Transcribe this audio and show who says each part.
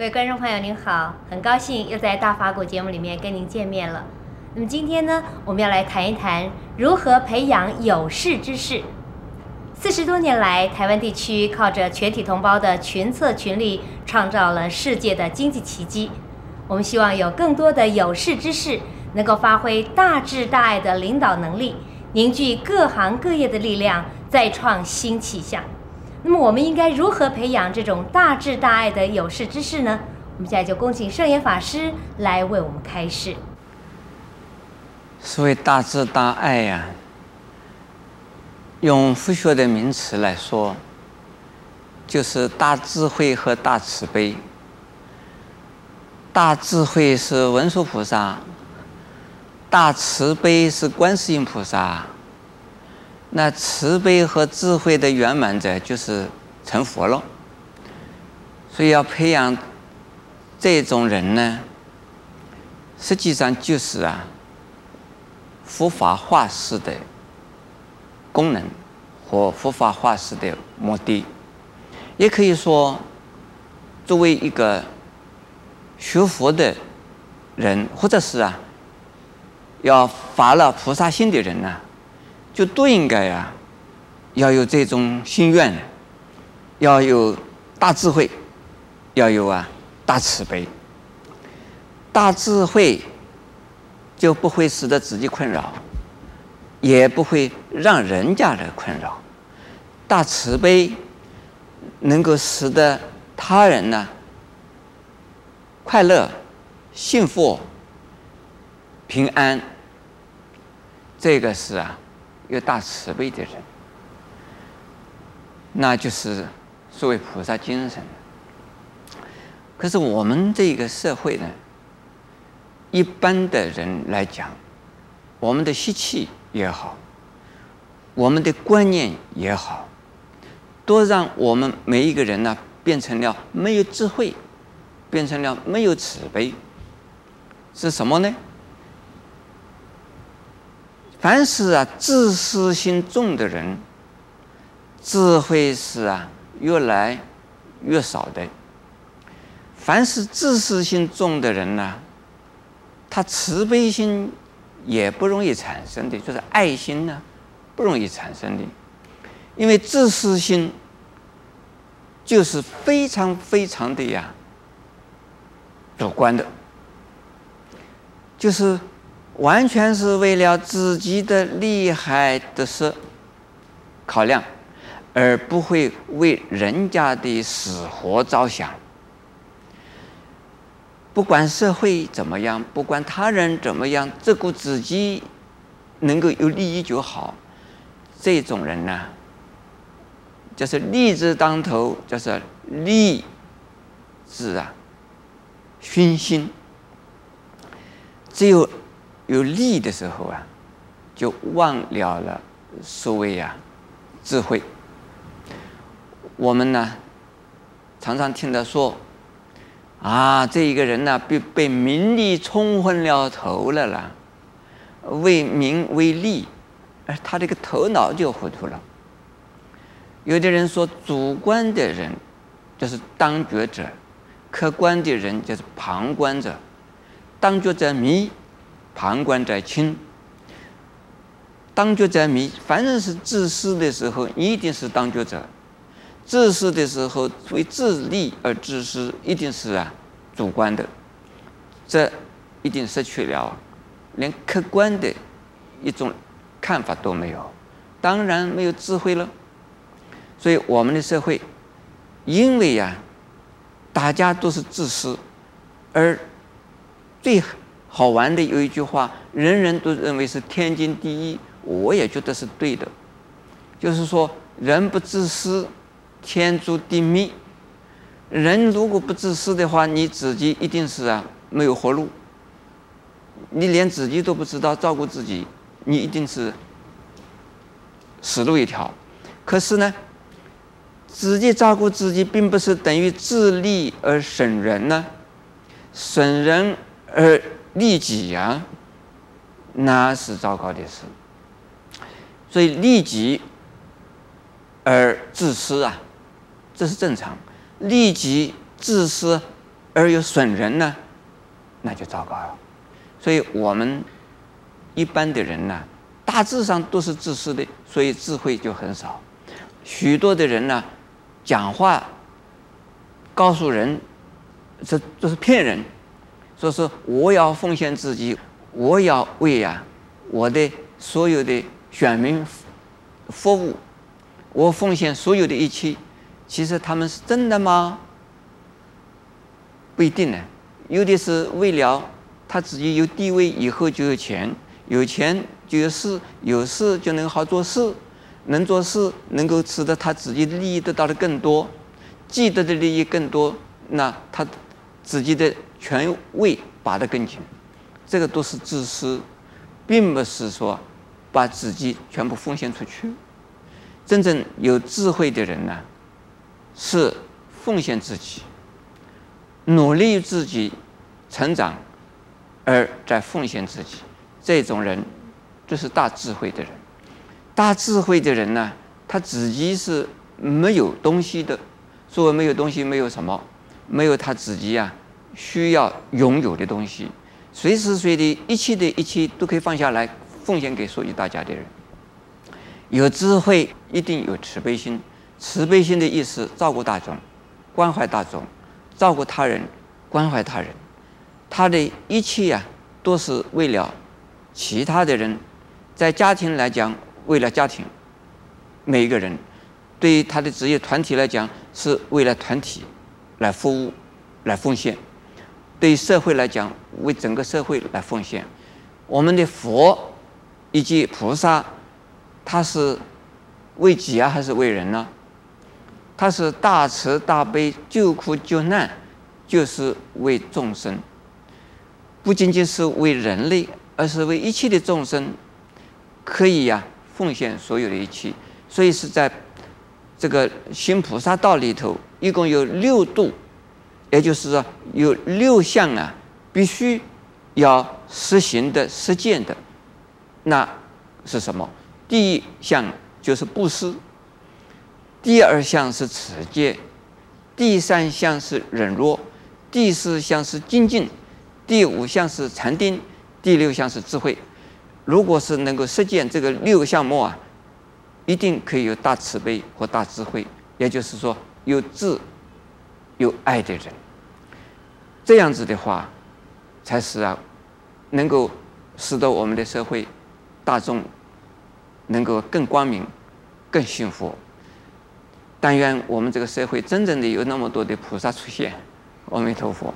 Speaker 1: 各位观众朋友，您好，很高兴又在大法古节目里面跟您见面了。那么今天呢，我们要来谈一谈如何培养有识之士。四十多年来，台湾地区靠着全体同胞的群策群力，创造了世界的经济奇迹。我们希望有更多的有识之士，能够发挥大智大爱的领导能力，凝聚各行各业的力量，再创新气象。那么，我们应该如何培养这种大智大爱的有识之士呢？我们现在就恭请圣严法师来为我们开示。
Speaker 2: 所谓大智大爱呀，用佛学的名词来说，就是大智慧和大慈悲。大智慧是文殊菩萨，大慈悲是观世音菩萨。那慈悲和智慧的圆满者就是成佛了，所以要培养这种人呢，实际上就是啊，佛法化世的功能和佛法化世的目的，也可以说，作为一个学佛的人，或者是啊，要发了菩萨心的人呢。就都应该、啊，要有这种心愿，要有大智慧，要有啊大慈悲。大智慧就不会使得自己困扰，也不会让人家来困扰。大慈悲能够使得他人呢快乐、幸福、平安。这个是啊。有大慈悲的人，那就是所谓菩萨精神。可是我们这个社会呢，一般的人来讲，我们的习气也好，我们的观念也好，都让我们每一个人呢，变成了没有智慧，变成了没有慈悲。是什么呢？凡是啊自私心重的人，智慧是啊越来越少的。凡是自私心重的人呢，他慈悲心也不容易产生的，就是爱心呢不容易产生的，因为自私心就是非常非常的呀主观的，就是。完全是为了自己的利害得失考量，而不会为人家的死活着想。不管社会怎么样，不管他人怎么样，只顾自己能够有利益就好。这种人呢，就是利字当头，就是利字啊熏心，只有。有利的时候啊，就忘了了所谓呀智慧。我们呢常常听到说，啊，这一个人呢被被名利冲昏了头了啦，为名为利，而他这个头脑就糊涂了。有的人说，主观的人就是当局者，客观的人就是旁观者，当局者迷。旁观者清，当局者迷。凡是是自私的时候，你一定是当局者；自私的时候，为自利而自私，一定是啊主观的。这一定失去了连客观的一种看法都没有，当然没有智慧了。所以我们的社会，因为呀、大家都是自私，而最。好玩的有一句话，人人都认为是天经地义，我也觉得是对的。就是说，人不自私，天诛地灭。人如果不自私的话，你自己一定是啊没有活路。你连自己都不知道照顾自己，你一定是死路一条。可是呢，自己照顾自己，并不是等于自利而损人呢，损人而。利己呀、啊，那是糟糕的事。所以利己而自私啊，这是正常；利己自私而又损人呢，那就糟糕了。所以我们一般的人呢，大致上都是自私的，所以智慧就很少。许多的人呢，讲话告诉人，这这是骗人，说是我要奉献自己，我要为呀我的所有的选民服务，我奉献所有的一切，其实他们是真的吗？不一定呢，有的是为了他自己有地位，以后就有钱，有钱就有势，有势就能好做事。能做事，能够使得他自己的利益得到的更多，既得的利益更多，那他自己的权位拔得更紧，这个都是自私，并不是说把自己全部奉献出去。真正有智慧的人呢，是奉献自己，努力自己成长，而在奉献自己，这种人就是大智慧的人。大智慧的人呢，他自己是没有东西的。所谓没有东西，没有什么，没有他自己啊需要拥有的东西。随时随地，一切的一切都可以放下来，奉献给所有大家的人。有智慧，一定有慈悲心。慈悲心的意思，照顾大众，关怀大众，照顾他人，关怀他人。他的一切啊，都是为了其他的人。在家庭来讲。为了家庭，每一个人，对于他的职业团体来讲，是为了团体来服务、来奉献；对社会来讲，为整个社会来奉献。我们的佛以及菩萨，他是为己啊，还是为人呢？他是大慈大悲、救苦救难，就是为众生，不仅仅是为人类，而是为一切的众生，可以呀、奉献所有的一切，所以是在这个行菩萨道里头，一共有六度，也就是说有六项啊，必须要实行的、实践的。那是什么？第一项就是布施，第二项是持戒，第三项是忍辱，第四项是精进，第五项是禅定，第六项是智慧。如果是能够实践这个六个项目啊，一定可以有大慈悲和大智慧，也就是说有智有爱的人。这样子的话，才是啊，能够使得我们的社会大众能够更光明、更幸福。但愿我们这个社会真正的有那么多的菩萨出现。阿弥陀佛。